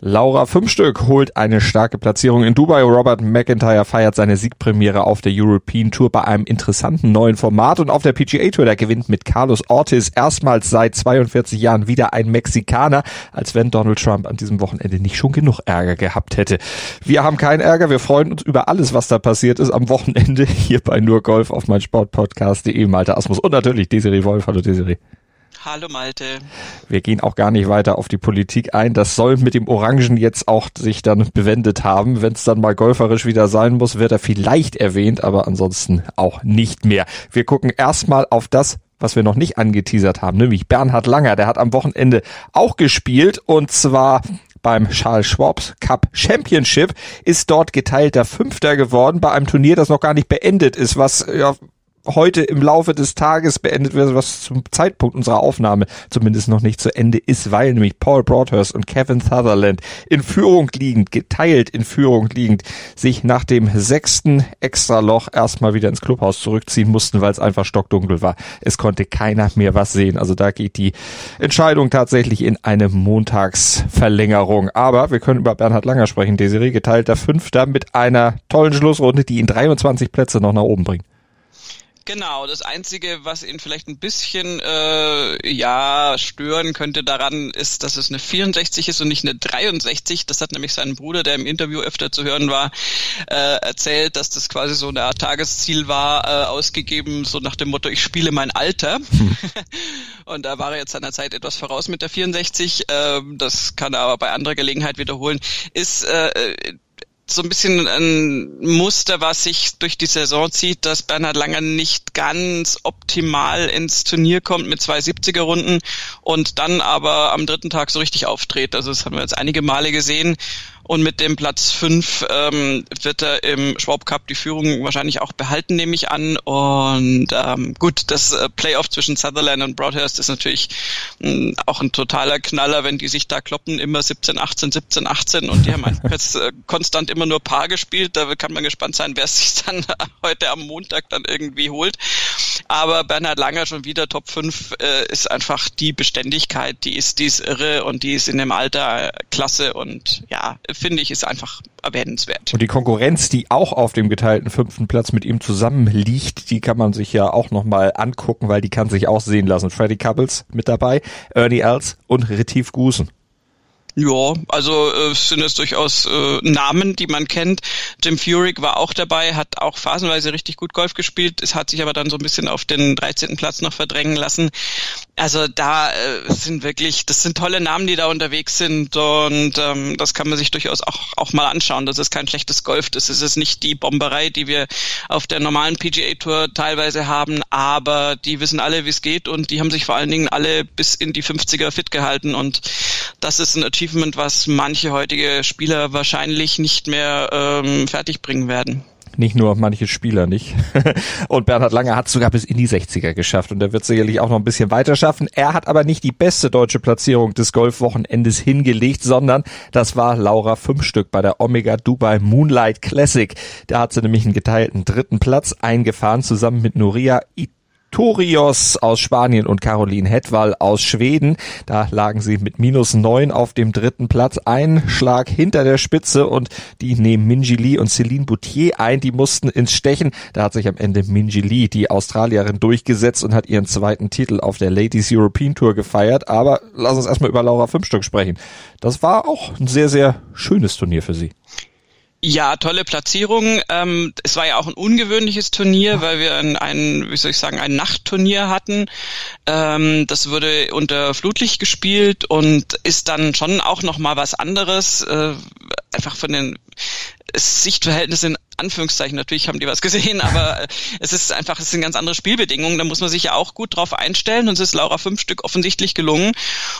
Laura Fünfstück holt eine starke Platzierung in Dubai. Robert McIntyre feiert seine Siegpremiere auf der European Tour bei einem interessanten neuen Format und auf der PGA Tour, der gewinnt mit Carlos Ortiz erstmals seit 42 Jahren wieder ein Mexikaner, als wenn Donald Trump an diesem Wochenende nicht schon genug Ärger gehabt hätte. Wir haben keinen Ärger, wir freuen uns über alles, was da passiert ist am Wochenende hier bei Nur Golf auf mein Sportpodcast.de. Malte Asmus und natürlich Desiree Wolf. Hallo Desiree. Hallo Malte. Wir gehen auch gar nicht weiter auf die Politik ein. Das soll mit dem Orangen jetzt auch sich dann bewendet haben. Wenn es dann mal golferisch wieder sein muss, wird er vielleicht erwähnt, aber ansonsten auch nicht mehr. Wir gucken erstmal auf das, was wir noch nicht angeteasert haben, nämlich Bernhard Langer. Der hat am Wochenende auch gespielt und zwar beim Charles Schwab Cup Championship, ist dort geteilter Fünfter geworden bei einem Turnier, das noch gar nicht beendet ist, was ja heute im Laufe des Tages beendet wird, was zum Zeitpunkt unserer Aufnahme zumindest noch nicht zu Ende ist, weil nämlich Paul Broadhurst und Kevin Sutherland in Führung liegend, geteilt in Führung liegend, sich nach dem sechsten Extraloch erstmal wieder ins Clubhaus zurückziehen mussten, weil es einfach stockdunkel war. Es konnte keiner mehr was sehen. Also da geht die Entscheidung tatsächlich in eine Montagsverlängerung. Aber wir können über Bernhard Langer sprechen. Desiree geteilter Fünfter mit einer tollen Schlussrunde, die ihn 23 Plätze noch nach oben bringt. Genau, das Einzige, was ihn vielleicht ein bisschen äh, ja stören könnte daran, ist, dass es eine 64 ist und nicht eine 63. Das hat nämlich sein Bruder, der im Interview öfter zu hören war, äh, erzählt, dass das quasi so eine Art Tagesziel war, äh, ausgegeben, so nach dem Motto, ich spiele mein Alter. Hm. und da war er jetzt seiner Zeit etwas voraus mit der 64. Äh, das kann er aber bei anderer Gelegenheit wiederholen. Ist äh, so ein bisschen ein Muster, was sich durch die Saison zieht, dass Bernhard Langer nicht ganz optimal ins Turnier kommt mit zwei 70er Runden und dann aber am dritten Tag so richtig auftritt. Also das haben wir jetzt einige Male gesehen. Und mit dem Platz 5 ähm, wird er im Schwab Cup die Führung wahrscheinlich auch behalten, nehme ich an. Und ähm, gut, das äh, Playoff zwischen Sutherland und Broadhurst ist natürlich mh, hm, auch ein totaler Knaller, wenn die sich da kloppen, immer 17, 18, 17, 18 und die haben einfach jetzt äh, konstant immer nur Paar gespielt. Da kann man gespannt sein, wer es sich dann heute am Montag dann irgendwie holt. Aber Bernhard Langer schon wieder Top 5 äh, ist einfach die Beständigkeit, die ist, die ist irre und die ist in dem Alter klasse und ja, finde ich, ist einfach erwähnenswert. Und die Konkurrenz, die auch auf dem geteilten fünften Platz mit ihm zusammen liegt, die kann man sich ja auch nochmal angucken, weil die kann sich auch sehen lassen. Freddy Couples mit dabei, Ernie Els und Retief Gusen. Ja, also äh, sind es durchaus äh, Namen, die man kennt. Jim Furyk war auch dabei, hat auch phasenweise richtig gut Golf gespielt. Es hat sich aber dann so ein bisschen auf den 13. Platz noch verdrängen lassen. Also da äh, sind wirklich, das sind tolle Namen, die da unterwegs sind und ähm, das kann man sich durchaus auch, auch mal anschauen. Das ist kein schlechtes Golf, das ist es nicht die Bomberei, die wir auf der normalen PGA Tour teilweise haben, aber die wissen alle, wie es geht und die haben sich vor allen Dingen alle bis in die 50er fit gehalten und das ist ein Achievement, was manche heutige Spieler wahrscheinlich nicht mehr ähm, fertigbringen werden. Nicht nur manche Spieler nicht. Und Bernhard Lange hat sogar bis in die 60er geschafft und er wird sicherlich auch noch ein bisschen weiter schaffen. Er hat aber nicht die beste deutsche Platzierung des Golfwochenendes hingelegt, sondern das war Laura Fünfstück bei der Omega Dubai Moonlight Classic. Da hat sie nämlich einen geteilten dritten Platz eingefahren, zusammen mit Nuria It Torios aus Spanien und Caroline Hetwall aus Schweden. Da lagen sie mit minus neun auf dem dritten Platz. Ein Schlag hinter der Spitze und die nehmen Minji Lee und Celine Boutier ein. Die mussten ins Stechen. Da hat sich am Ende Minji Lee, die Australierin, durchgesetzt und hat ihren zweiten Titel auf der Ladies European Tour gefeiert. Aber lass uns erstmal über Laura Fünfstück sprechen. Das war auch ein sehr, sehr schönes Turnier für sie. Ja, tolle Platzierung. Ähm, es war ja auch ein ungewöhnliches Turnier, weil wir ein, ein wie soll ich sagen, ein Nachtturnier hatten. Ähm, das wurde unter Flutlicht gespielt und ist dann schon auch noch mal was anderes. Äh, einfach von den Sichtverhältnissen in Anführungszeichen, natürlich haben die was gesehen, aber es ist einfach, es sind ganz andere Spielbedingungen, da muss man sich ja auch gut drauf einstellen und es ist Laura fünf Stück offensichtlich gelungen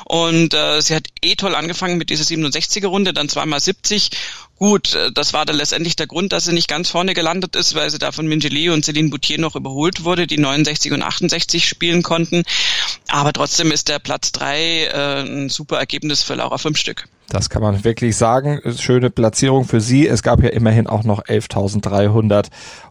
und äh, sie hat eh toll angefangen mit dieser 67er Runde, dann zweimal 70 Gut, äh, das war dann letztendlich der Grund, dass sie nicht ganz vorne gelandet ist, weil sie da von Mingeli und Celine Boutier noch überholt wurde, die 69 und 68 spielen konnten. Aber trotzdem ist der Platz drei äh, ein super Ergebnis für Laura Fünf Stück. Das kann man wirklich sagen. Schöne Platzierung für sie. Es gab ja immerhin auch noch 11.300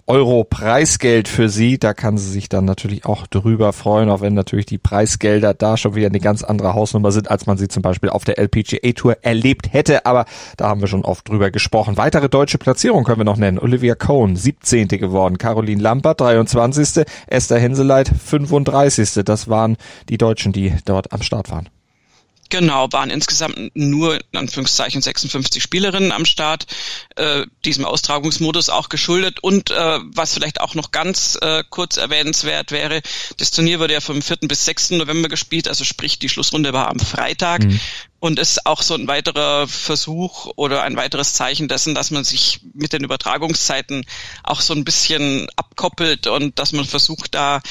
Euro Preisgeld für sie. Da kann sie sich dann natürlich auch drüber freuen, auch wenn natürlich die Preisgelder da schon wieder eine ganz andere Hausnummer sind, als man sie zum Beispiel auf der LPGA Tour erlebt hätte. Aber da haben wir schon oft drüber gesprochen. Weitere deutsche Platzierung können wir noch nennen. Olivia Cohn, 17. geworden. Caroline Lampert, 23. Esther Henseleit, 35. Das waren die Deutschen, die dort am Start waren. Genau, waren insgesamt nur in Anführungszeichen 56 Spielerinnen am Start, äh, diesem Austragungsmodus auch geschuldet. Und äh, was vielleicht auch noch ganz äh, kurz erwähnenswert wäre, das Turnier wurde ja vom 4. bis 6. November gespielt, also sprich die Schlussrunde war am Freitag. Mhm. Und ist auch so ein weiterer Versuch oder ein weiteres Zeichen dessen, dass man sich mit den Übertragungszeiten auch so ein bisschen abkoppelt und dass man versucht, da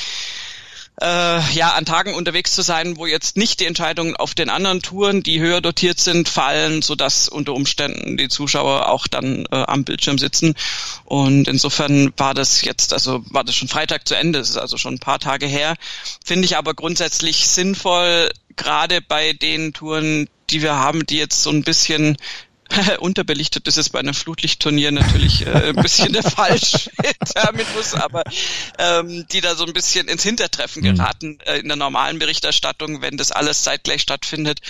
äh, ja, an Tagen unterwegs zu sein, wo jetzt nicht die Entscheidungen auf den anderen Touren, die höher dotiert sind, fallen, so dass unter Umständen die Zuschauer auch dann äh, am Bildschirm sitzen. Und insofern war das jetzt, also war das schon Freitag zu Ende, das ist also schon ein paar Tage her. Finde ich aber grundsätzlich sinnvoll, gerade bei den Touren, die wir haben, die jetzt so ein bisschen unterbelichtet ist bei einem Flutlichtturnier natürlich äh, ein bisschen der falsche Terminus, aber ähm, die da so ein bisschen ins Hintertreffen mhm. geraten äh, in der normalen Berichterstattung, wenn das alles zeitgleich stattfindet,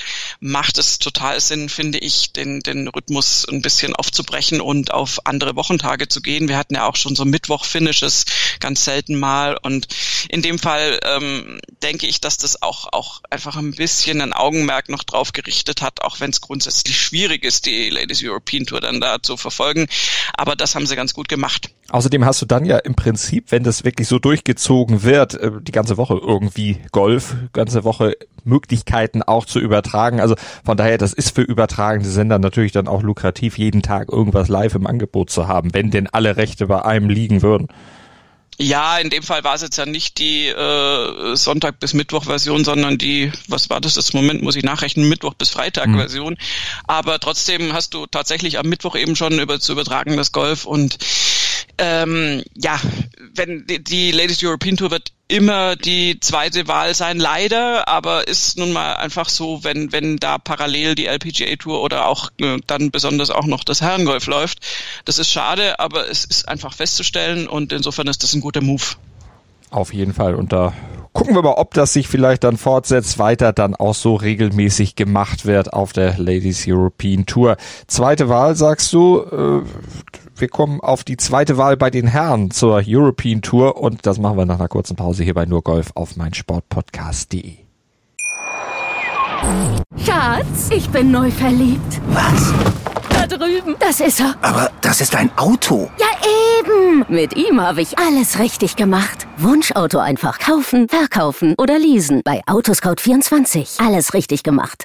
macht es total Sinn, finde ich, den, den Rhythmus ein bisschen aufzubrechen und auf andere Wochentage zu gehen. Wir hatten ja auch schon so Mittwoch-Finishes ganz selten mal und in dem Fall ähm, denke ich, dass das auch, auch einfach ein bisschen ein Augenmerk noch drauf gerichtet hat, auch wenn es grundsätzlich schwierig ist, die Ladies European Tour dann da zu verfolgen. Aber das haben sie ganz gut gemacht. Außerdem hast du dann ja im Prinzip, wenn das wirklich so durchgezogen wird, äh, die ganze Woche irgendwie Golf, ganze Woche Möglichkeiten auch zu übertragen. Also von daher, das ist für übertragende Sender natürlich dann auch lukrativ, jeden Tag irgendwas live im Angebot zu haben, wenn denn alle Rechte bei einem liegen würden. Ja, in dem Fall war es jetzt ja nicht die äh, Sonntag bis Mittwoch Version, sondern die, was war das das Moment, muss ich nachrechnen, Mittwoch bis Freitag mhm. Version. Aber trotzdem hast du tatsächlich am Mittwoch eben schon über zu übertragen das Golf und ähm, ja, wenn die, die Ladies European Tour wird immer die zweite Wahl sein, leider, aber ist nun mal einfach so, wenn, wenn da parallel die LPGA Tour oder auch äh, dann besonders auch noch das Herrengolf läuft. Das ist schade, aber es ist einfach festzustellen und insofern ist das ein guter Move. Auf jeden Fall. Und da gucken wir mal, ob das sich vielleicht dann fortsetzt, weiter dann auch so regelmäßig gemacht wird auf der Ladies European Tour. Zweite Wahl, sagst du, äh, wir kommen auf die zweite Wahl bei den Herren zur European Tour und das machen wir nach einer kurzen Pause hier bei nur Golf auf meinsportpodcast.de. Schatz, ich bin neu verliebt. Was? Da drüben. Das ist er. Aber das ist ein Auto. Ja, eben. Mit ihm habe ich alles richtig gemacht. Wunschauto einfach kaufen, verkaufen oder leasen. Bei Autoscout24. Alles richtig gemacht.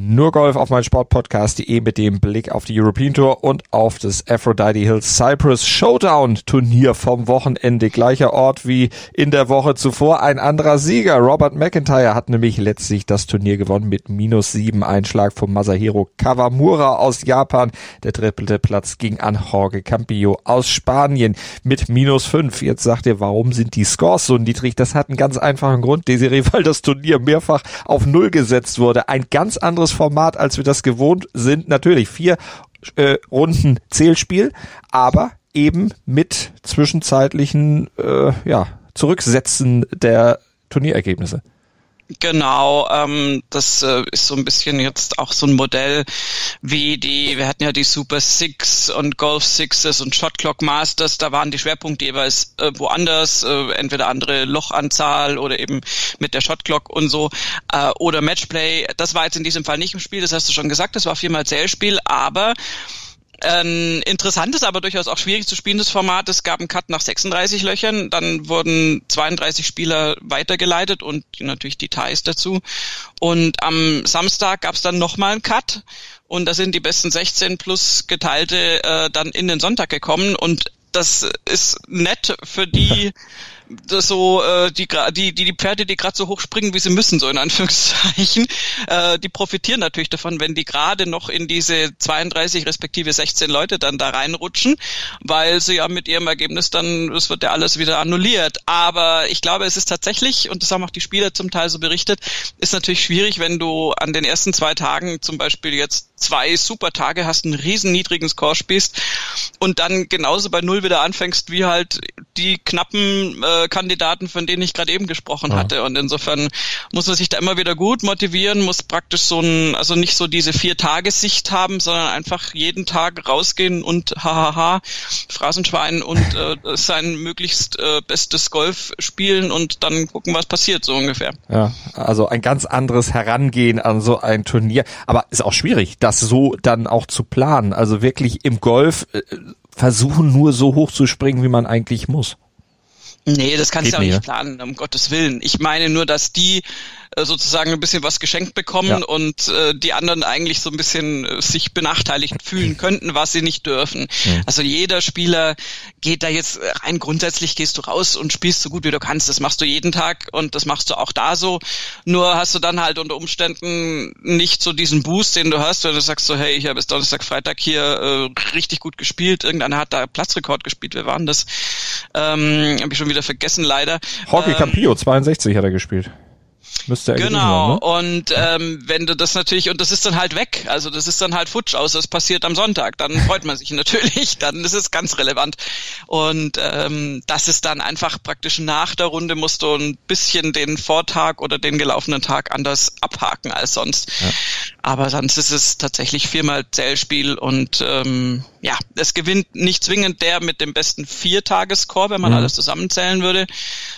Nur Golf auf mein Sportpodcast.de mit dem Blick auf die European Tour und auf das Aphrodite Hills Cyprus Showdown Turnier vom Wochenende. Gleicher Ort wie in der Woche zuvor. Ein anderer Sieger. Robert McIntyre hat nämlich letztlich das Turnier gewonnen mit minus sieben Einschlag von Masahiro Kawamura aus Japan. Der trippelte Platz ging an Jorge Campillo aus Spanien mit minus fünf. Jetzt sagt ihr, warum sind die Scores so niedrig? Das hat einen ganz einfachen Grund, Desiree, weil das Turnier mehrfach auf Null gesetzt wurde. Ein ganz anderes anderes Format, als wir das gewohnt sind. Natürlich vier äh, Runden Zählspiel, aber eben mit zwischenzeitlichen äh, ja, Zurücksetzen der Turnierergebnisse. Genau, ähm, das äh, ist so ein bisschen jetzt auch so ein Modell wie die, wir hatten ja die Super Six und Golf Sixes und Shot Clock Masters, da waren die Schwerpunkte jeweils äh, woanders, äh, entweder andere Lochanzahl oder eben mit der Shot Clock und so, äh, oder Matchplay. Das war jetzt in diesem Fall nicht im Spiel, das hast du schon gesagt, das war viermal Zählspiel, aber ein interessantes, aber durchaus auch schwierig zu spielendes Format. Es gab einen Cut nach 36 Löchern, dann wurden 32 Spieler weitergeleitet und natürlich Details dazu. Und am Samstag gab es dann nochmal einen Cut und da sind die besten 16 plus geteilte äh, dann in den Sonntag gekommen und das ist nett für die so äh, die, die, die, Pferde, die gerade so hoch springen, wie sie müssen, so in Anführungszeichen, äh, die profitieren natürlich davon, wenn die gerade noch in diese 32 respektive 16 Leute dann da reinrutschen, weil sie ja mit ihrem Ergebnis dann, es wird ja alles wieder annulliert. Aber ich glaube, es ist tatsächlich, und das haben auch die Spieler zum Teil so berichtet, ist natürlich schwierig, wenn du an den ersten zwei Tagen zum Beispiel jetzt zwei super Tage hast, einen riesen niedrigen Score spielst und dann genauso bei Null wieder anfängst, wie halt die knappen äh, Kandidaten, von denen ich gerade eben gesprochen ja. hatte. Und insofern muss man sich da immer wieder gut motivieren, muss praktisch so ein, also nicht so diese vier Tagessicht haben, sondern einfach jeden Tag rausgehen und hahaha, Phrasenschwein und äh, sein möglichst äh, bestes Golf spielen und dann gucken, was passiert, so ungefähr. Ja, also ein ganz anderes Herangehen an so ein Turnier. Aber ist auch schwierig, das so dann auch zu planen. Also wirklich im Golf äh, versuchen nur so hoch zu springen, wie man eigentlich muss. Nee, das kannst du auch nicht planen, um Gottes Willen. Ich meine nur, dass die äh, sozusagen ein bisschen was geschenkt bekommen ja. und äh, die anderen eigentlich so ein bisschen äh, sich benachteiligt fühlen könnten, was sie nicht dürfen. Mhm. Also jeder Spieler geht da jetzt rein grundsätzlich gehst du raus und spielst so gut wie du kannst. Das machst du jeden Tag und das machst du auch da so. Nur hast du dann halt unter Umständen nicht so diesen Boost, den du hast, wenn du sagst so, hey, ich habe bis Donnerstag, Freitag hier äh, richtig gut gespielt. Irgendeiner hat da Platzrekord gespielt. Wer war denn das? Ähm, habe ich schon wieder vergessen, leider. Jorge ähm, Campillo, 62 hat er gespielt. Müsste er genau, haben, ne? und ähm, wenn du das natürlich, und das ist dann halt weg, also das ist dann halt futsch aus, das passiert am Sonntag, dann freut man sich natürlich, dann ist es ganz relevant. Und ähm, das ist dann einfach praktisch nach der Runde musst du ein bisschen den Vortag oder den gelaufenen Tag anders abhaken als sonst. Ja. Aber sonst ist es tatsächlich viermal Zählspiel und ähm, ja, es gewinnt nicht zwingend der mit dem besten Viertagescore, wenn man mhm. alles zusammenzählen würde,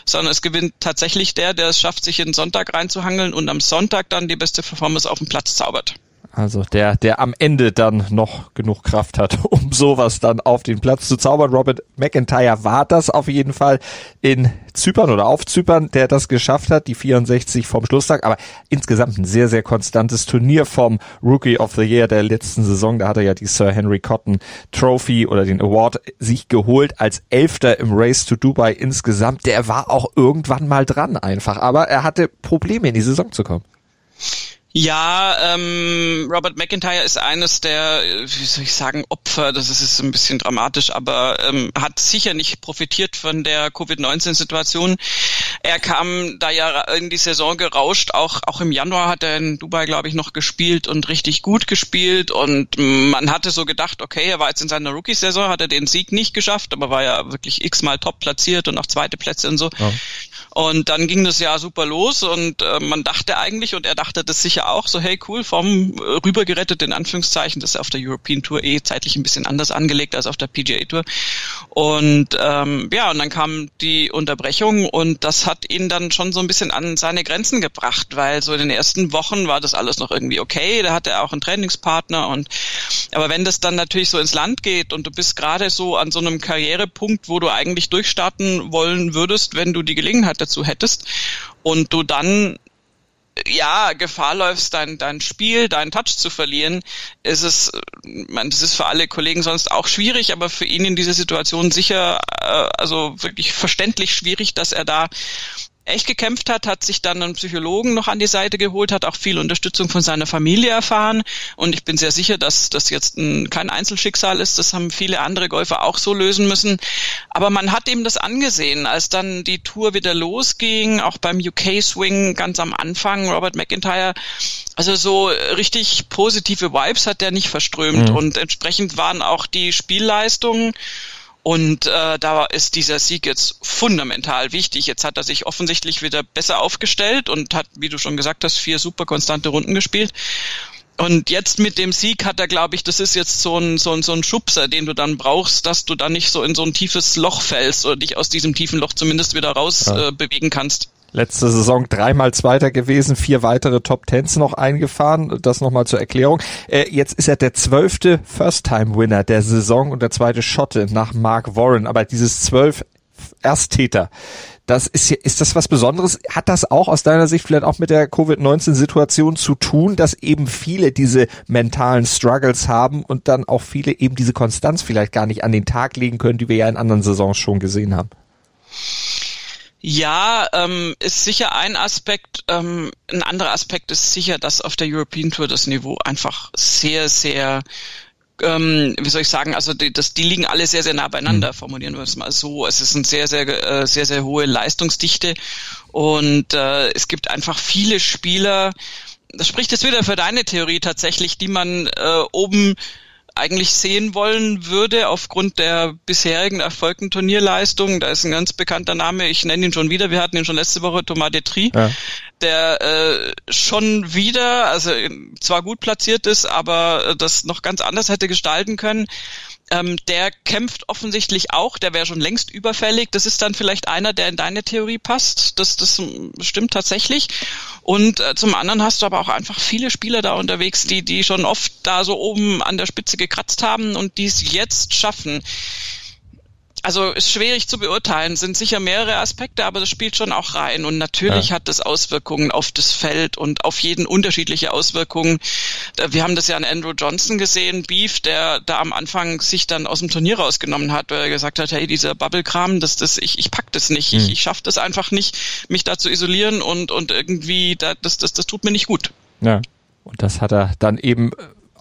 sondern es gewinnt tatsächlich der, der es schafft, sich in Sonntag reinzuhangeln und am Sonntag dann die beste Performance auf den Platz zaubert. Also der, der am Ende dann noch genug Kraft hat, um sowas dann auf den Platz zu zaubern. Robert McIntyre war das auf jeden Fall in Zypern oder auf Zypern, der das geschafft hat, die 64 vom Schlusstag. Aber insgesamt ein sehr, sehr konstantes Turnier vom Rookie of the Year der letzten Saison. Da hat er ja die Sir Henry Cotton Trophy oder den Award sich geholt als Elfter im Race to Dubai insgesamt. Der war auch irgendwann mal dran einfach. Aber er hatte Probleme in die Saison zu kommen. Ja, ähm, Robert McIntyre ist eines der, wie soll ich sagen, Opfer, das ist ein bisschen dramatisch, aber ähm, hat sicher nicht profitiert von der Covid-19-Situation. Er kam da ja in die Saison gerauscht, auch, auch im Januar hat er in Dubai, glaube ich, noch gespielt und richtig gut gespielt und man hatte so gedacht, okay, er war jetzt in seiner Rookie-Saison, hat er den Sieg nicht geschafft, aber war ja wirklich x-mal top platziert und auch zweite Plätze und so. Ja. Und dann ging das ja super los und äh, man dachte eigentlich, und er dachte das sicher auch, so hey cool, vom äh, rübergerettet in Anführungszeichen, das ist auf der European Tour eh zeitlich ein bisschen anders angelegt als auf der PGA Tour. Und ähm, ja, und dann kam die Unterbrechung und das hat ihn dann schon so ein bisschen an seine Grenzen gebracht, weil so in den ersten Wochen war das alles noch irgendwie okay, da hatte er auch einen Trainingspartner und aber wenn das dann natürlich so ins Land geht und du bist gerade so an so einem Karrierepunkt, wo du eigentlich durchstarten wollen würdest, wenn du die Gelegenheit dazu hättest und du dann ja, Gefahr läufst, dein, dein Spiel, deinen Touch zu verlieren, ist es, man, das ist für alle Kollegen sonst auch schwierig, aber für ihn in dieser Situation sicher, äh, also wirklich verständlich schwierig, dass er da echt gekämpft hat, hat sich dann einen Psychologen noch an die Seite geholt, hat auch viel Unterstützung von seiner Familie erfahren und ich bin sehr sicher, dass das jetzt ein, kein Einzelschicksal ist. Das haben viele andere Golfer auch so lösen müssen. Aber man hat ihm das angesehen, als dann die Tour wieder losging, auch beim UK Swing ganz am Anfang, Robert McIntyre, also so richtig positive Vibes hat er nicht verströmt mhm. und entsprechend waren auch die Spielleistungen und äh, da ist dieser Sieg jetzt fundamental wichtig. Jetzt hat er sich offensichtlich wieder besser aufgestellt und hat, wie du schon gesagt hast, vier super konstante Runden gespielt. Und jetzt mit dem Sieg hat er, glaube ich, das ist jetzt so ein, so, ein, so ein Schubser, den du dann brauchst, dass du dann nicht so in so ein tiefes Loch fällst oder dich aus diesem tiefen Loch zumindest wieder raus ja. äh, bewegen kannst. Letzte Saison dreimal Zweiter gewesen, vier weitere Top Tens noch eingefahren. Das nochmal zur Erklärung. Äh, jetzt ist er der zwölfte First-Time-Winner der Saison und der zweite Schotte nach Mark Warren. Aber dieses zwölf Ersttäter, das ist, ist das was Besonderes? Hat das auch aus deiner Sicht vielleicht auch mit der Covid-19-Situation zu tun, dass eben viele diese mentalen Struggles haben und dann auch viele eben diese Konstanz vielleicht gar nicht an den Tag legen können, die wir ja in anderen Saisons schon gesehen haben? Ja, ähm, ist sicher ein Aspekt. Ähm, ein anderer Aspekt ist sicher, dass auf der European Tour das Niveau einfach sehr, sehr ähm, wie soll ich sagen, also die, das, die liegen alle sehr, sehr nah beieinander, mhm. formulieren wir es mal so. Es ist eine sehr, sehr, äh, sehr, sehr hohe Leistungsdichte und äh, es gibt einfach viele Spieler, das spricht jetzt wieder für deine Theorie tatsächlich, die man äh, oben eigentlich sehen wollen würde aufgrund der bisherigen erfolgten Turnierleistung. Da ist ein ganz bekannter Name, ich nenne ihn schon wieder, wir hatten ihn schon letzte Woche, Thomas Detri, ja. der äh, schon wieder, also zwar gut platziert ist, aber das noch ganz anders hätte gestalten können. Ähm, der kämpft offensichtlich auch, der wäre schon längst überfällig. Das ist dann vielleicht einer, der in deine Theorie passt. Das, das stimmt tatsächlich. Und äh, zum anderen hast du aber auch einfach viele Spieler da unterwegs, die, die schon oft da so oben an der Spitze gekratzt haben und die es jetzt schaffen also ist schwierig zu beurteilen, sind sicher mehrere Aspekte, aber das spielt schon auch rein. Und natürlich ja. hat das Auswirkungen auf das Feld und auf jeden unterschiedliche Auswirkungen. Wir haben das ja an Andrew Johnson gesehen, Beef, der da am Anfang sich dann aus dem Turnier rausgenommen hat, weil er gesagt hat, hey, dieser Bubble-Kram, das, das, ich, ich pack das nicht, mhm. ich, ich schaffe das einfach nicht, mich da zu isolieren und, und irgendwie, da, das, das, das tut mir nicht gut. Ja. Und das hat er dann eben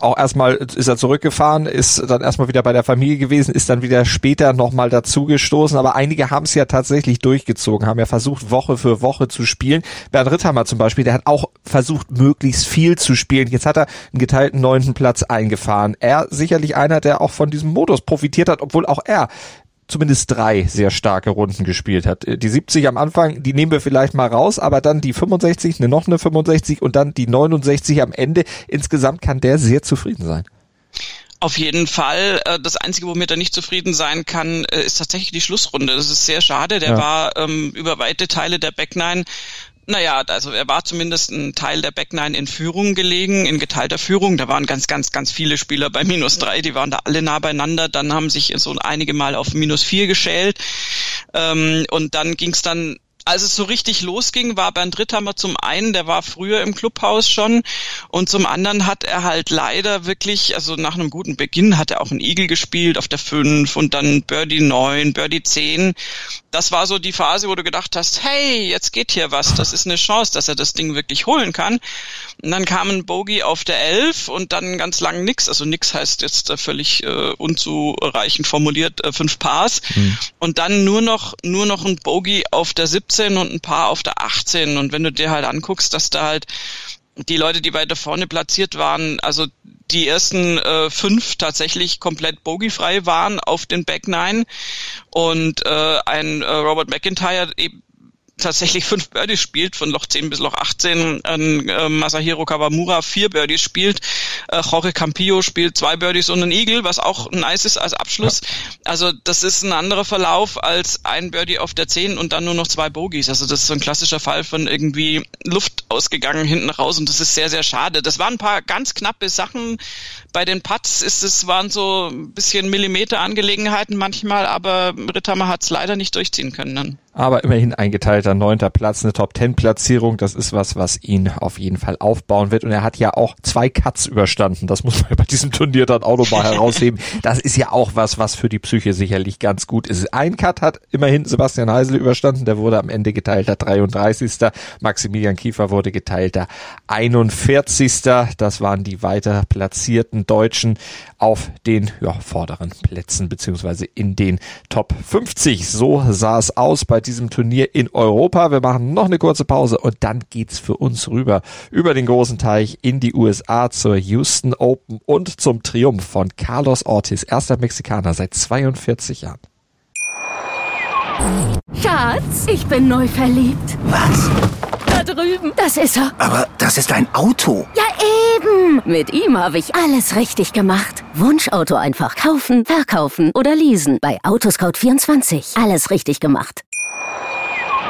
auch erstmal ist er zurückgefahren, ist dann erstmal wieder bei der Familie gewesen, ist dann wieder später nochmal dazugestoßen, aber einige haben es ja tatsächlich durchgezogen, haben ja versucht, Woche für Woche zu spielen. Bernd Ritthammer zum Beispiel, der hat auch versucht, möglichst viel zu spielen. Jetzt hat er einen geteilten neunten Platz eingefahren. Er sicherlich einer, der auch von diesem Modus profitiert hat, obwohl auch er zumindest drei sehr starke Runden gespielt hat. Die 70 am Anfang, die nehmen wir vielleicht mal raus, aber dann die 65, eine noch eine 65 und dann die 69 am Ende. Insgesamt kann der sehr zufrieden sein. Auf jeden Fall. Äh, das Einzige, womit er nicht zufrieden sein kann, äh, ist tatsächlich die Schlussrunde. Das ist sehr schade. Der ja. war ähm, über weite Teile der Backnine naja, also er war zumindest ein Teil der Backnine in Führung gelegen, in geteilter Führung. Da waren ganz, ganz, ganz viele Spieler bei minus drei, die waren da alle nah beieinander. Dann haben sich so einige Mal auf minus vier geschält. Ähm, und dann ging es dann als es so richtig losging, war Bernd Ritthammer zum einen, der war früher im Clubhaus schon und zum anderen hat er halt leider wirklich, also nach einem guten Beginn hat er auch einen Igel gespielt auf der 5 und dann Birdie 9, Birdie 10. Das war so die Phase, wo du gedacht hast, hey, jetzt geht hier was, das ist eine Chance, dass er das Ding wirklich holen kann. Und dann kam ein Bogey auf der 11 und dann ganz lang nix, also nix heißt jetzt äh, völlig äh, unzureichend formuliert, äh, fünf Pars mhm. und dann nur noch nur noch ein Bogey auf der 17 17 und ein paar auf der 18. Und wenn du dir halt anguckst, dass da halt die Leute, die weiter vorne platziert waren, also die ersten äh, fünf tatsächlich komplett bogiefrei waren auf den Back Nine und äh, ein äh, Robert McIntyre eben tatsächlich fünf Birdies spielt, von Loch 10 bis Loch 18. Ähm, äh, Masahiro Kawamura vier Birdies spielt. Äh, Jorge Campillo spielt zwei Birdies und ein Eagle, was auch nice ist als Abschluss. Ja. Also das ist ein anderer Verlauf als ein Birdie auf der 10 und dann nur noch zwei Bogies. Also das ist so ein klassischer Fall von irgendwie Luft ausgegangen hinten raus und das ist sehr, sehr schade. Das waren ein paar ganz knappe Sachen. Bei den Putts ist es, waren so ein bisschen Millimeter-Angelegenheiten manchmal, aber Ritthammer hat es leider nicht durchziehen können dann aber immerhin ein geteilter neunter Platz, eine Top Ten Platzierung, das ist was, was ihn auf jeden Fall aufbauen wird und er hat ja auch zwei Cuts überstanden, das muss man bei diesem Turnier dann auch nochmal herausheben, das ist ja auch was, was für die Psyche sicherlich ganz gut ist. Ein Cut hat immerhin Sebastian Heisel überstanden, der wurde am Ende geteilter 33. Maximilian Kiefer wurde geteilter 41. Das waren die weiter platzierten Deutschen auf den ja, vorderen Plätzen beziehungsweise in den Top 50. So sah es aus bei diesem Turnier in Europa. Wir machen noch eine kurze Pause und dann geht's für uns rüber über den großen Teich in die USA zur Houston Open und zum Triumph von Carlos Ortiz, erster Mexikaner seit 42 Jahren. Schatz, ich bin neu verliebt. Was? Da drüben. Das ist er. Aber das ist ein Auto. Ja, eben. Mit ihm habe ich alles richtig gemacht. Wunschauto einfach kaufen, verkaufen oder leasen. Bei Autoscout24. Alles richtig gemacht.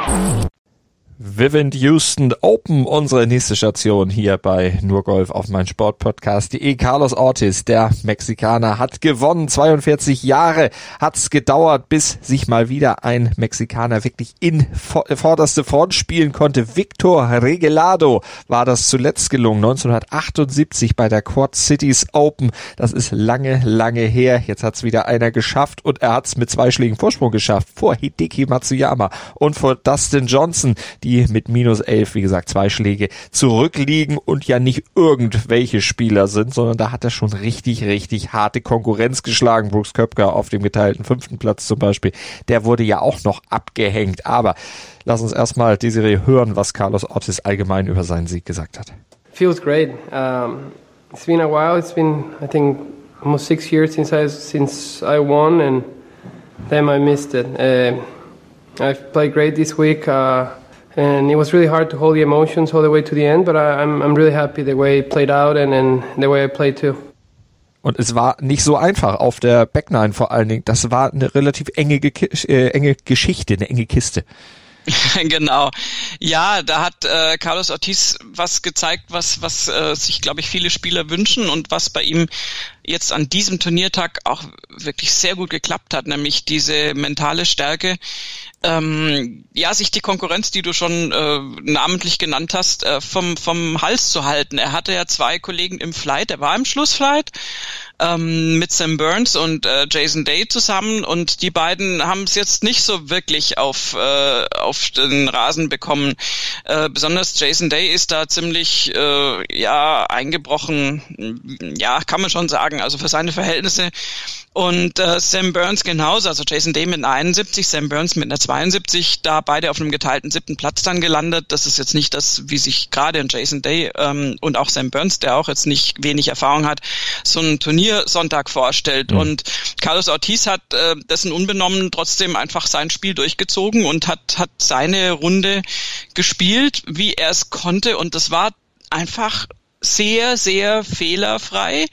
Oh. Vivint Houston Open, unsere nächste Station hier bei Nur Golf auf mein Sportpodcast.de. Carlos Ortiz, der Mexikaner, hat gewonnen. 42 Jahre hat's gedauert, bis sich mal wieder ein Mexikaner wirklich in vorderste Front spielen konnte. Victor Regelado war das zuletzt gelungen, 1978 bei der Quad Cities Open. Das ist lange, lange her. Jetzt hat's wieder einer geschafft und er hat's mit zwei Schlägen Vorsprung geschafft. Vor Hideki Matsuyama und vor Dustin Johnson. Die die mit minus elf, wie gesagt, zwei Schläge zurückliegen und ja nicht irgendwelche Spieler sind, sondern da hat er schon richtig, richtig harte Konkurrenz geschlagen. Brooks Köpker auf dem geteilten fünften Platz zum Beispiel, der wurde ja auch noch abgehängt. Aber lass uns erstmal die Serie hören, was Carlos Ortiz allgemein über seinen Sieg gesagt hat. Feels great. Um, it's been a while. It's been, I think, almost six years since I since I won, and then I missed it. Uh, I've played great this week. Uh, and it was really hard to hold the emotions all the way to the end. But I, I'm I'm really happy the way it played out and and the way I played too. Und es war nicht so einfach auf der Backline vor allen Dingen. Das war eine relativ enge, äh, enge Geschichte, eine enge Kiste. genau. Ja, da hat äh, Carlos Ortiz was gezeigt, was, was äh, sich, glaube ich, viele Spieler wünschen und was bei ihm jetzt an diesem Turniertag auch wirklich sehr gut geklappt hat, nämlich diese mentale Stärke, ähm, ja, sich die Konkurrenz, die du schon äh, namentlich genannt hast, äh, vom, vom Hals zu halten. Er hatte ja zwei Kollegen im Flight, er war im Schlussflight ähm, mit Sam Burns und äh, Jason Day zusammen und die beiden haben es jetzt nicht so wirklich auf, äh, auf den Rasen bekommen. Äh, besonders Jason Day ist da ziemlich äh, ja eingebrochen, ja, kann man schon sagen, also für seine Verhältnisse und äh, Sam Burns genauso, also Jason Day mit einer 71, Sam Burns mit einer 72, da beide auf einem geteilten siebten Platz dann gelandet. Das ist jetzt nicht das, wie sich gerade Jason Day ähm, und auch Sam Burns, der auch jetzt nicht wenig Erfahrung hat, so ein Turniersonntag vorstellt. Mhm. Und Carlos Ortiz hat äh, dessen unbenommen trotzdem einfach sein Spiel durchgezogen und hat, hat seine Runde gespielt, wie er es konnte. Und das war einfach sehr, sehr fehlerfrei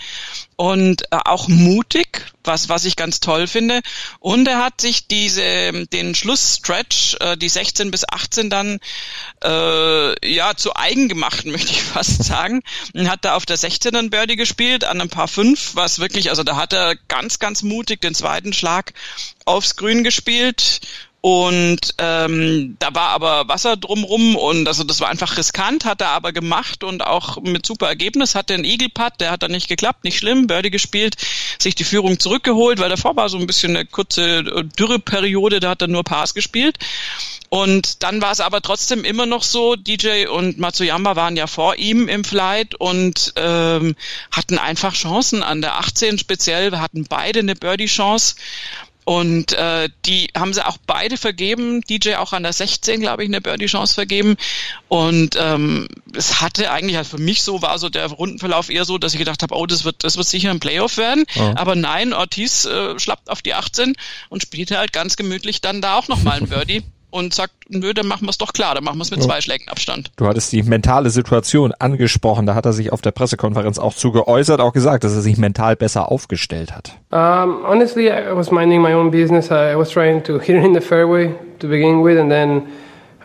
und äh, auch mutig, was was ich ganz toll finde. Und er hat sich diese den Schlussstretch, äh, die 16 bis 18 dann äh, ja zu eigen gemacht, möchte ich fast sagen. Und hat da auf der 16 einen Birdie gespielt, an ein paar fünf, was wirklich, also da hat er ganz ganz mutig den zweiten Schlag aufs Grün gespielt und ähm, da war aber Wasser drumrum und also das war einfach riskant, hat er aber gemacht und auch mit super Ergebnis hatte einen Eagle Putt, der hat dann nicht geklappt, nicht schlimm, Birdie gespielt, sich die Führung zurückgeholt, weil davor war so ein bisschen eine kurze äh, Dürreperiode, da hat er nur Pass gespielt. Und dann war es aber trotzdem immer noch so, DJ und Matsuyama waren ja vor ihm im Flight und ähm, hatten einfach Chancen an der 18 speziell, hatten beide eine Birdie-Chance und äh, die haben sie auch beide vergeben, DJ auch an der 16, glaube ich, eine Birdie-Chance vergeben. Und ähm, es hatte eigentlich, also für mich so, war so der Rundenverlauf eher so, dass ich gedacht habe, oh, das wird, das wird sicher ein Playoff werden. Oh. Aber nein, Ortiz äh, schlappt auf die 18 und spielte halt ganz gemütlich dann da auch nochmal ein Birdie und sagt, nö, dann machen wir es doch klar, dann machen wir es mit zwei Schlägen Abstand. Du hattest die mentale Situation angesprochen, da hat er sich auf der Pressekonferenz auch zu geäußert, auch gesagt, dass er sich mental besser aufgestellt hat. Um, honestly, I was minding my own business. I was trying to hit it in the fairway to begin with, and then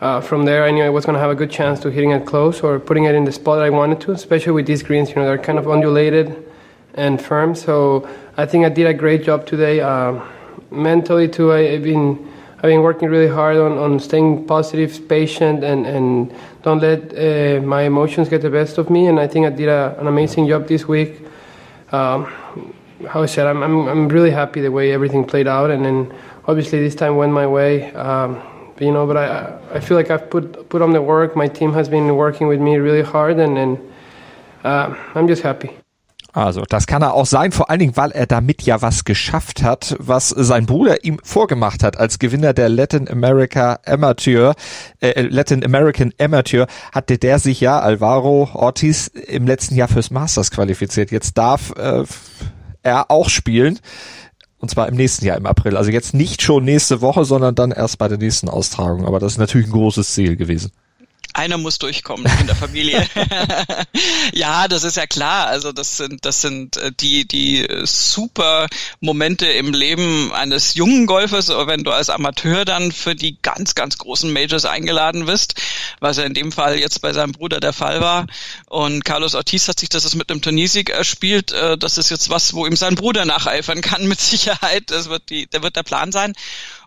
uh, from there I knew I was going to have a good chance to hitting it close or putting it in the spot that I wanted to, especially with these greens, you know, they're kind of undulated and firm. So I think I did a great job today. Uh, mentally too, I, I've been I've been working really hard on, on staying positive, patient, and, and don't let uh, my emotions get the best of me. And I think I did a, an amazing job this week. Um, how I said, I'm, I'm, I'm really happy the way everything played out. And then obviously this time went my way. Um, but, you know, but I, I feel like I've put, put on the work. My team has been working with me really hard, and, and uh, I'm just happy. Also, das kann er auch sein, vor allen Dingen, weil er damit ja was geschafft hat, was sein Bruder ihm vorgemacht hat. Als Gewinner der Latin America Amateur, äh, Latin American Amateur, hatte der sich ja, Alvaro Ortiz, im letzten Jahr fürs Masters qualifiziert. Jetzt darf äh, er auch spielen. Und zwar im nächsten Jahr im April. Also jetzt nicht schon nächste Woche, sondern dann erst bei der nächsten Austragung. Aber das ist natürlich ein großes Ziel gewesen einer muss durchkommen in der Familie. ja, das ist ja klar. Also das sind das sind äh, die die super Momente im Leben eines jungen Golfers, wenn du als Amateur dann für die ganz ganz großen Majors eingeladen wirst, was er in dem Fall jetzt bei seinem Bruder der Fall war. Und Carlos Ortiz hat sich das mit einem Turniersieg erspielt. Äh, das ist jetzt was, wo ihm sein Bruder nacheifern kann mit Sicherheit. Das wird die, der wird der Plan sein.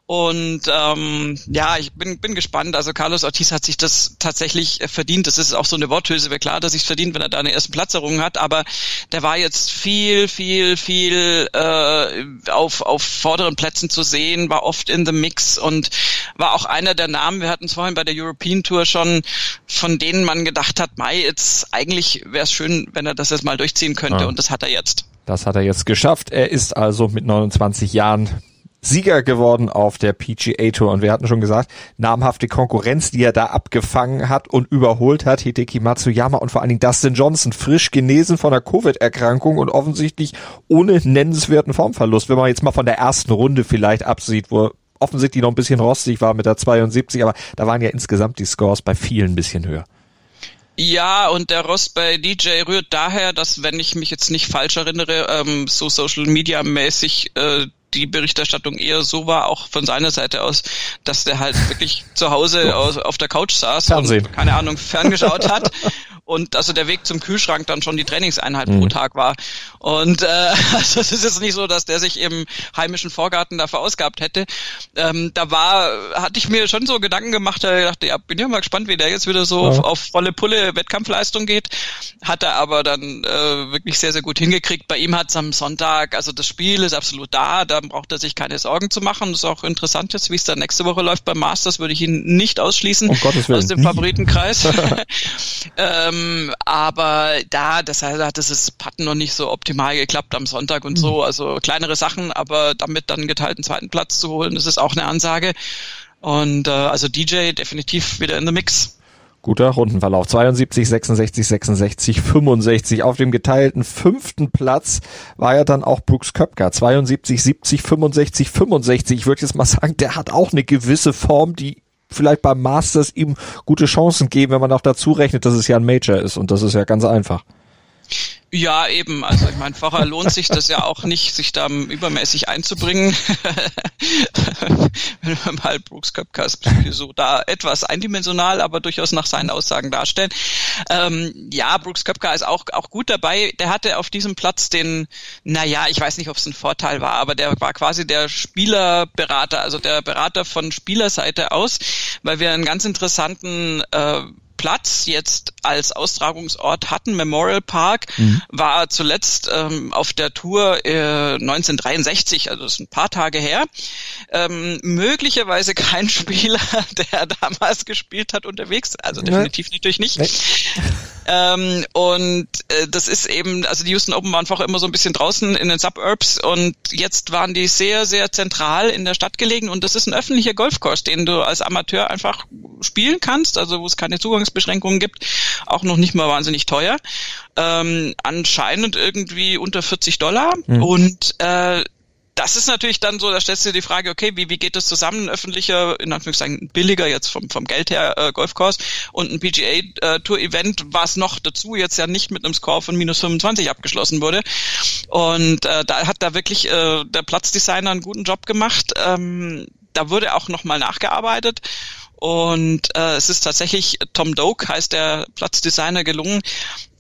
Und ähm, ja, ich bin, bin gespannt. Also Carlos Ortiz hat sich das tatsächlich verdient. Das ist auch so eine Worthülse. Wäre klar, dass ich es verdient, wenn er da eine ersten Platz errungen hat. Aber der war jetzt viel, viel, viel äh, auf, auf vorderen Plätzen zu sehen, war oft in the Mix und war auch einer der Namen, wir hatten es vorhin bei der European Tour schon, von denen man gedacht hat, Mai, jetzt eigentlich wäre es schön, wenn er das jetzt mal durchziehen könnte. Ah. Und das hat er jetzt. Das hat er jetzt geschafft. Er ist also mit 29 Jahren Sieger geworden auf der PGA Tour. Und wir hatten schon gesagt, namhafte Konkurrenz, die er da abgefangen hat und überholt hat. Hideki Matsuyama und vor allen Dingen Dustin Johnson, frisch genesen von einer Covid-Erkrankung und offensichtlich ohne nennenswerten Formverlust. Wenn man jetzt mal von der ersten Runde vielleicht absieht, wo offensichtlich noch ein bisschen rostig war mit der 72, aber da waren ja insgesamt die Scores bei vielen ein bisschen höher. Ja, und der Rost bei DJ rührt daher, dass, wenn ich mich jetzt nicht falsch erinnere, ähm, so Social Media mäßig äh, die Berichterstattung eher so war, auch von seiner Seite aus, dass der halt wirklich zu Hause aus, auf der Couch saß Fernsehen. und keine Ahnung ferngeschaut hat und also der Weg zum Kühlschrank dann schon die Trainingseinheit mhm. pro Tag war. Und äh, also es ist jetzt nicht so, dass der sich im heimischen Vorgarten da verausgabt hätte. Ähm, da war, hatte ich mir schon so Gedanken gemacht, da dachte, ja, bin ja mal gespannt, wie der jetzt wieder so ja. auf, auf volle Pulle Wettkampfleistung geht. Hat er aber dann äh, wirklich sehr, sehr gut hingekriegt. Bei ihm hat es am Sonntag, also das Spiel ist absolut da, da braucht er sich keine Sorgen zu machen. Das ist auch interessant jetzt, wie es dann nächste Woche läuft beim Masters, würde ich ihn nicht ausschließen um aus dem Favoritenkreis. ähm, aber da, das heißt, hat das Patten noch nicht so optimal geklappt am Sonntag und so. Mhm. Also kleinere Sachen, aber damit dann geteilten zweiten Platz zu holen, das ist auch eine Ansage. Und äh, also DJ definitiv wieder in the Mix. Guter Rundenverlauf. 72, 66, 66, 65. Auf dem geteilten fünften Platz war ja dann auch Brooks Köpker. 72, 70, 65, 65. Ich würde jetzt mal sagen, der hat auch eine gewisse Form, die vielleicht beim Masters ihm gute Chancen geben, wenn man auch dazu rechnet, dass es ja ein Major ist. Und das ist ja ganz einfach. Ja, eben. Also ich meine, vorher lohnt sich das ja auch nicht, sich da übermäßig einzubringen. Wenn wir mal Brooks Köpka so da etwas eindimensional, aber durchaus nach seinen Aussagen darstellen. Ähm, ja, Brooks Köpka ist auch, auch gut dabei. Der hatte auf diesem Platz den, naja, ich weiß nicht, ob es ein Vorteil war, aber der war quasi der Spielerberater, also der Berater von Spielerseite aus, weil wir einen ganz interessanten äh, Platz jetzt als Austragungsort hatten. Memorial Park mhm. war zuletzt ähm, auf der Tour äh, 1963, also das ist ein paar Tage her. Ähm, möglicherweise kein Spieler, der damals gespielt hat, unterwegs. Also definitiv natürlich nicht. Nee. Ähm, und äh, das ist eben, also die Houston Open waren vorher immer so ein bisschen draußen in den Suburbs und jetzt waren die sehr, sehr zentral in der Stadt gelegen und das ist ein öffentlicher Golfkurs, den du als Amateur einfach spielen kannst, also wo es keine Zugangsbeschränkungen gibt, auch noch nicht mal wahnsinnig teuer. Ähm, anscheinend irgendwie unter 40 Dollar mhm. und äh, das ist natürlich dann so, da stellst du dir die Frage, okay, wie, wie geht das zusammen, ein öffentlicher, in Anführungszeichen billiger jetzt vom, vom Geld her äh, Golfkurs und ein PGA-Tour-Event, äh, was noch dazu jetzt ja nicht mit einem Score von minus 25 abgeschlossen wurde. Und äh, da hat da wirklich äh, der Platzdesigner einen guten Job gemacht. Ähm, da wurde auch nochmal nachgearbeitet. Und äh, es ist tatsächlich Tom Doak, heißt der Platzdesigner, gelungen,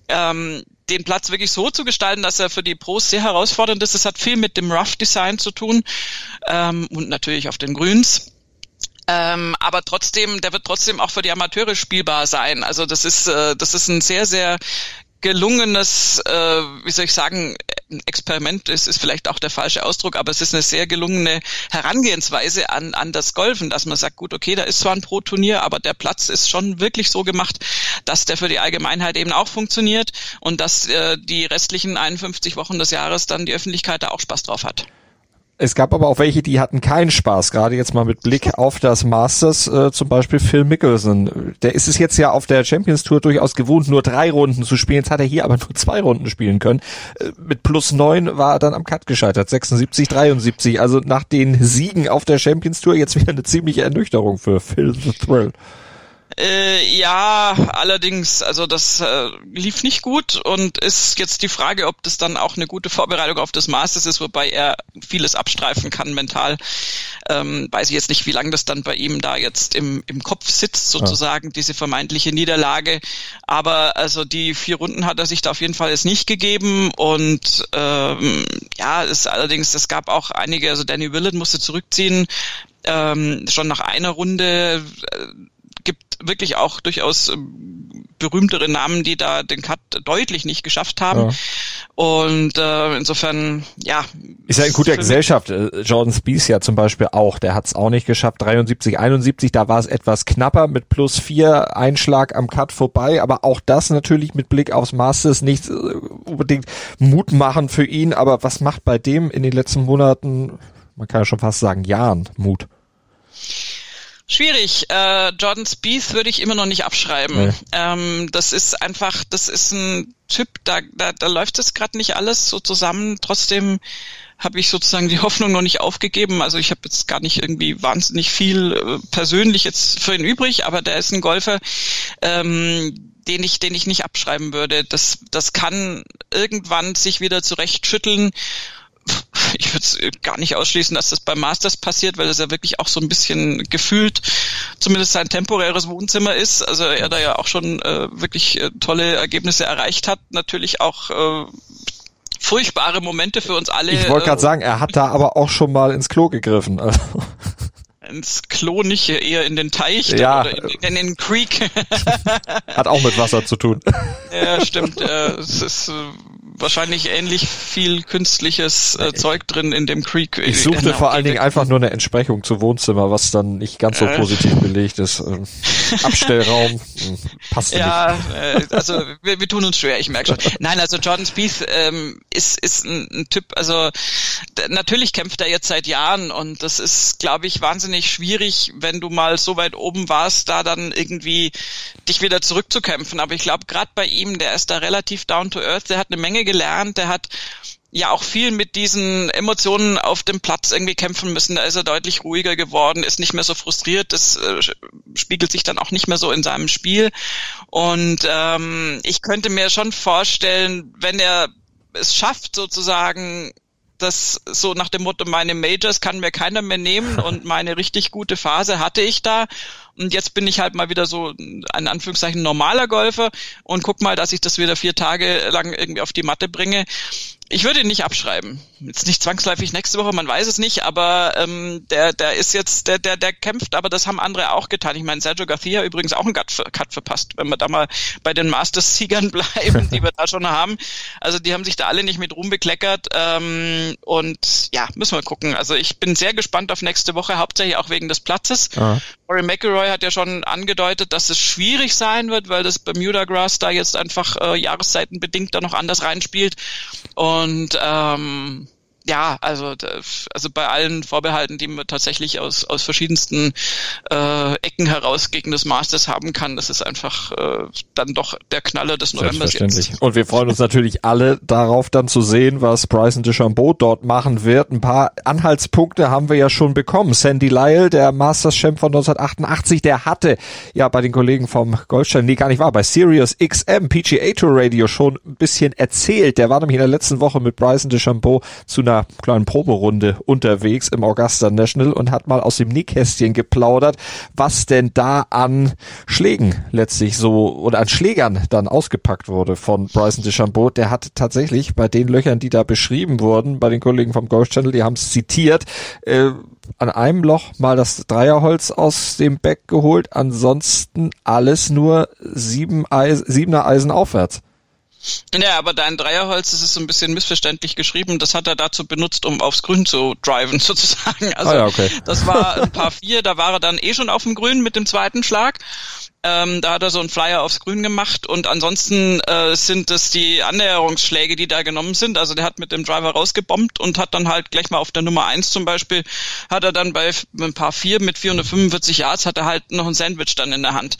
ähm, den Platz wirklich so zu gestalten, dass er für die Pros sehr herausfordernd ist. Das hat viel mit dem Rough Design zu tun ähm, und natürlich auf den Grüns. Ähm, aber trotzdem, der wird trotzdem auch für die Amateure spielbar sein. Also das ist, äh, das ist ein sehr, sehr gelungenes, äh, wie soll ich sagen, Experiment ist, ist vielleicht auch der falsche Ausdruck, aber es ist eine sehr gelungene Herangehensweise an, an das Golfen, dass man sagt, gut, okay, da ist zwar ein Pro-Turnier, aber der Platz ist schon wirklich so gemacht, dass der für die Allgemeinheit eben auch funktioniert und dass äh, die restlichen 51 Wochen des Jahres dann die Öffentlichkeit da auch Spaß drauf hat. Es gab aber auch welche, die hatten keinen Spaß, gerade jetzt mal mit Blick auf das Masters, äh, zum Beispiel Phil Mickelson. Der ist es jetzt ja auf der Champions Tour durchaus gewohnt, nur drei Runden zu spielen. Jetzt hat er hier aber nur zwei Runden spielen können. Äh, mit plus neun war er dann am Cut gescheitert, 76, 73. Also nach den Siegen auf der Champions Tour jetzt wieder eine ziemliche Ernüchterung für Phil the Thrill. Äh, ja, allerdings, also das äh, lief nicht gut und ist jetzt die Frage, ob das dann auch eine gute Vorbereitung auf das Masters ist, wobei er vieles abstreifen kann mental. Ähm, weiß ich jetzt nicht, wie lange das dann bei ihm da jetzt im, im Kopf sitzt, sozusagen, ja. diese vermeintliche Niederlage. Aber also die vier Runden hat er sich da auf jeden Fall jetzt nicht gegeben und ähm, ja, ist allerdings, es gab auch einige, also Danny Willett musste zurückziehen, ähm, schon nach einer Runde. Äh, wirklich auch durchaus ähm, berühmtere Namen, die da den Cut deutlich nicht geschafft haben. Ja. Und äh, insofern, ja. Ist ja in guter Gesellschaft. Äh, Jordan Spieth ja zum Beispiel auch. Der hat es auch nicht geschafft. 73, 71, da war es etwas knapper mit plus vier Einschlag am Cut vorbei. Aber auch das natürlich mit Blick aufs Masters nicht äh, unbedingt Mut machen für ihn. Aber was macht bei dem in den letzten Monaten, man kann ja schon fast sagen, Jahren Mut? Schwierig. Äh, Jordan Spieth würde ich immer noch nicht abschreiben. Nee. Ähm, das ist einfach, das ist ein Typ, da, da, da läuft es gerade nicht alles so zusammen. Trotzdem habe ich sozusagen die Hoffnung noch nicht aufgegeben. Also ich habe jetzt gar nicht irgendwie wahnsinnig viel äh, persönlich jetzt für ihn übrig, aber der ist ein Golfer, ähm, den ich, den ich nicht abschreiben würde. Das, das kann irgendwann sich wieder zurechtschütteln ich würde es gar nicht ausschließen, dass das beim Masters passiert, weil das ja wirklich auch so ein bisschen gefühlt zumindest sein temporäres Wohnzimmer ist. Also er da ja auch schon äh, wirklich äh, tolle Ergebnisse erreicht hat. Natürlich auch äh, furchtbare Momente für uns alle. Ich wollte gerade äh, sagen, er hat da aber auch schon mal ins Klo gegriffen. Also. ins Klo nicht, eher in den Teich ja. oder in, in, den Creek. Hat auch mit Wasser zu tun. Ja, stimmt. Äh, es ist äh, wahrscheinlich ähnlich viel künstliches äh, Zeug drin in dem Creek. Ich suchte genau, vor allen Dingen einfach nur eine Entsprechung zu Wohnzimmer, was dann nicht ganz so äh. positiv belegt ist. Ähm, Abstellraum hm, passt ja, nicht. Äh, also wir, wir tun uns schwer, ich merke schon. Nein, also Jordan Spieth ähm, ist, ist ein, ein Typ, also natürlich kämpft er jetzt seit Jahren und das ist, glaube ich, wahnsinnig schwierig, wenn du mal so weit oben warst, da dann irgendwie dich wieder zurückzukämpfen. Aber ich glaube, gerade bei ihm, der ist da relativ down to earth, der hat eine Menge gelernt, der hat ja auch viel mit diesen Emotionen auf dem Platz irgendwie kämpfen müssen. Da ist er deutlich ruhiger geworden, ist nicht mehr so frustriert. Das äh, spiegelt sich dann auch nicht mehr so in seinem Spiel. Und ähm, ich könnte mir schon vorstellen, wenn er es schafft, sozusagen das so nach dem Motto, meine Majors kann mir keiner mehr nehmen und meine richtig gute Phase hatte ich da. Und jetzt bin ich halt mal wieder so ein Anführungszeichen normaler Golfer und guck mal, dass ich das wieder vier Tage lang irgendwie auf die Matte bringe ich würde ihn nicht abschreiben. Jetzt nicht zwangsläufig nächste Woche, man weiß es nicht, aber ähm, der, der ist jetzt, der, der, der kämpft, aber das haben andere auch getan. Ich meine, Sergio Garcia übrigens auch einen Cut, Cut verpasst, wenn wir da mal bei den Masters-Siegern bleiben, die wir da schon haben. Also die haben sich da alle nicht mit Ruhm bekleckert. Ähm, und ja, müssen wir gucken. Also ich bin sehr gespannt auf nächste Woche, hauptsächlich auch wegen des Platzes. Ah. Rory McIlroy hat ja schon angedeutet, dass es schwierig sein wird, weil das Bermuda Grass da jetzt einfach äh, jahreszeitenbedingt da noch anders reinspielt. Und ähm, ja, also also bei allen Vorbehalten, die man tatsächlich aus aus verschiedensten äh, Ecken heraus gegen das Masters haben kann, das ist einfach äh, dann doch der Knaller des Novembers jetzt. Und wir freuen uns natürlich alle darauf, dann zu sehen, was Bryson DeChambeau dort machen wird. Ein paar Anhaltspunkte haben wir ja schon bekommen. Sandy Lyle, der Masters-Champ von 1988, der hatte ja bei den Kollegen vom Goldstein, nee, gar nicht wahr, bei Sirius XM PGA Tour Radio schon ein bisschen erzählt. Der war nämlich in der letzten Woche mit Bryson DeChambeau zu einer kleinen Proberunde unterwegs im Augusta National und hat mal aus dem Nickkästchen geplaudert, was denn da an Schlägen letztlich so oder an Schlägern dann ausgepackt wurde von Bryson DeChambeau. Der hat tatsächlich bei den Löchern, die da beschrieben wurden, bei den Kollegen vom Golf Channel, die haben es zitiert, äh, an einem Loch mal das Dreierholz aus dem Back geholt, ansonsten alles nur sieben Eis, siebener Eisen aufwärts. Ja, aber dein Dreierholz, das ist so ein bisschen missverständlich geschrieben. Das hat er dazu benutzt, um aufs Grün zu driven, sozusagen. Also, ah ja, okay. das war ein paar vier, da war er dann eh schon auf dem Grün mit dem zweiten Schlag. Ähm, da hat er so einen Flyer aufs Grün gemacht und ansonsten äh, sind es die Annäherungsschläge, die da genommen sind. Also der hat mit dem Driver rausgebombt und hat dann halt gleich mal auf der Nummer eins zum Beispiel, hat er dann bei ein paar vier mit 445 Yards, hat er halt noch ein Sandwich dann in der Hand.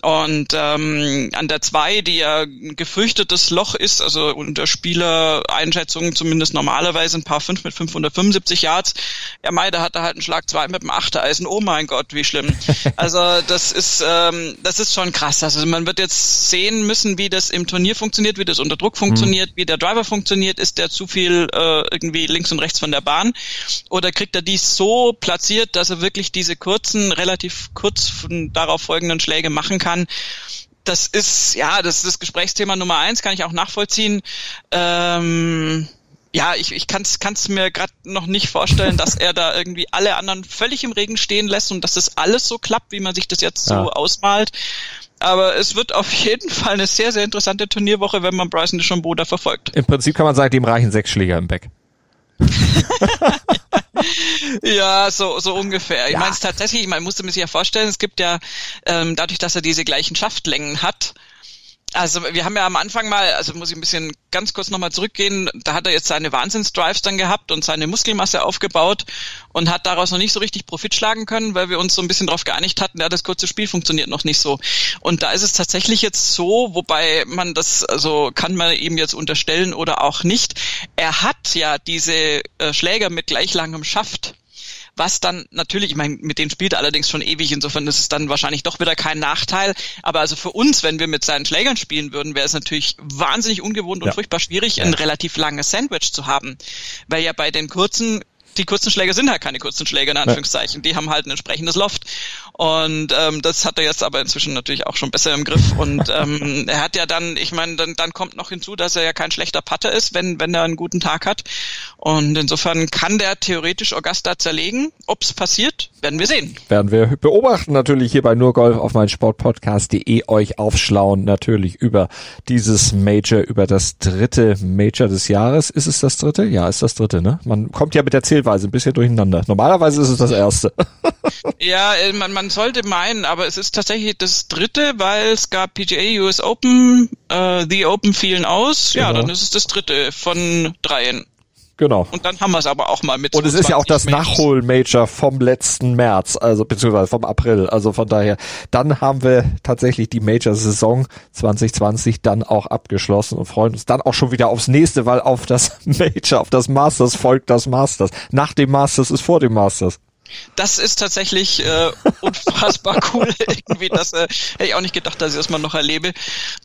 Und ähm, an der zwei, die ja ein gefürchtetes Loch ist, also unter Spielereinschätzungen zumindest normalerweise ein paar fünf mit 575 Yards, ja Mai, da hat er halt einen Schlag zwei mit dem Achtereisen. Oh mein Gott, wie schlimm. Also das ist ähm, das ist schon krass. Also man wird jetzt sehen müssen, wie das im Turnier funktioniert, wie das unter Druck funktioniert, mhm. wie der Driver funktioniert. Ist der zu viel äh, irgendwie links und rechts von der Bahn? Oder kriegt er dies so platziert, dass er wirklich diese kurzen, relativ kurz darauf folgenden Schläge machen kann? Das ist, ja, das ist das Gesprächsthema Nummer eins, kann ich auch nachvollziehen. Ähm, ja, ich, ich kann es mir gerade noch nicht vorstellen, dass er da irgendwie alle anderen völlig im Regen stehen lässt und dass das alles so klappt, wie man sich das jetzt ja. so ausmalt. Aber es wird auf jeden Fall eine sehr, sehr interessante Turnierwoche, wenn man Bryson DeChambeau da verfolgt. Im Prinzip kann man sagen, dem reichen sechs Schläger im Back. ja, so, so ungefähr. Ich ja. meine es tatsächlich, man musste mir sich ja vorstellen, es gibt ja, ähm, dadurch, dass er diese gleichen Schaftlängen hat, also wir haben ja am Anfang mal, also muss ich ein bisschen ganz kurz nochmal zurückgehen, da hat er jetzt seine Wahnsinnsdrives dann gehabt und seine Muskelmasse aufgebaut und hat daraus noch nicht so richtig Profit schlagen können, weil wir uns so ein bisschen darauf geeinigt hatten, ja, das kurze Spiel funktioniert noch nicht so. Und da ist es tatsächlich jetzt so, wobei man das, also kann man ihm jetzt unterstellen oder auch nicht, er hat ja diese äh, Schläger mit gleich langem Schaft was dann natürlich, ich meine, mit denen spielt er allerdings schon ewig, insofern ist es dann wahrscheinlich doch wieder kein Nachteil. Aber also für uns, wenn wir mit seinen Schlägern spielen würden, wäre es natürlich wahnsinnig ungewohnt und ja. furchtbar schwierig, ja. ein relativ langes Sandwich zu haben. Weil ja bei den kurzen die kurzen Schläge sind halt keine kurzen Schläge in Anführungszeichen. Die haben halt ein entsprechendes Loft. Und ähm, das hat er jetzt aber inzwischen natürlich auch schon besser im Griff. Und ähm, er hat ja dann, ich meine, dann, dann kommt noch hinzu, dass er ja kein schlechter Putter ist, wenn, wenn er einen guten Tag hat. Und insofern kann der theoretisch Augusta zerlegen. Ob's passiert, werden wir sehen. Werden wir beobachten natürlich hier bei nurgolf auf mein Sportpodcast.de euch aufschlauen natürlich über dieses Major, über das dritte Major des Jahres. Ist es das dritte? Ja, ist das dritte, ne? Man kommt ja mit der Zählweise ein bisschen durcheinander. Normalerweise ist es das erste. ja, äh, man, man sollte meinen, aber es ist tatsächlich das dritte, weil es gab PGA US Open, äh, The Open fielen aus. Genau. Ja, dann ist es das dritte von dreien. Genau. Und dann haben wir es aber auch mal mit. Und es ist ja auch das Nachhol-Major vom letzten März, also beziehungsweise vom April. Also von daher, dann haben wir tatsächlich die Major-Saison 2020 dann auch abgeschlossen und freuen uns dann auch schon wieder aufs nächste, weil auf das Major, auf das Masters folgt das Masters. Nach dem Masters ist vor dem Masters. Das ist tatsächlich äh, unfassbar cool irgendwie. Das äh, hätte ich auch nicht gedacht, dass ich das mal noch erlebe.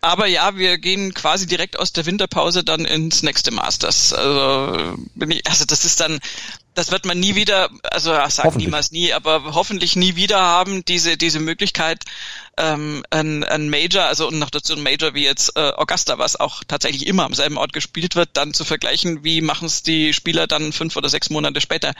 Aber ja, wir gehen quasi direkt aus der Winterpause dann ins nächste Masters. Also, bin ich, also das ist dann das wird man nie wieder, also sagt niemals nie, aber hoffentlich nie wieder haben, diese, diese Möglichkeit, ähm, ein, ein Major, also und noch dazu ein Major wie jetzt äh, Augusta, was auch tatsächlich immer am selben Ort gespielt wird, dann zu vergleichen, wie machen es die Spieler dann fünf oder sechs Monate später.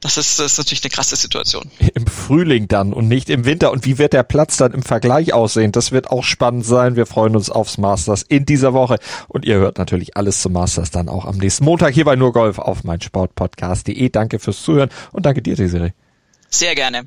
Das ist, das ist natürlich eine krasse Situation. Im Frühling dann und nicht im Winter. Und wie wird der Platz dann im Vergleich aussehen? Das wird auch spannend sein. Wir freuen uns aufs Masters in dieser Woche. Und ihr hört natürlich alles zum Masters dann auch am nächsten Montag hier bei Nur Golf auf mein Sportpodcast.de. Danke fürs Zuhören und danke dir, Desiree. Sehr gerne.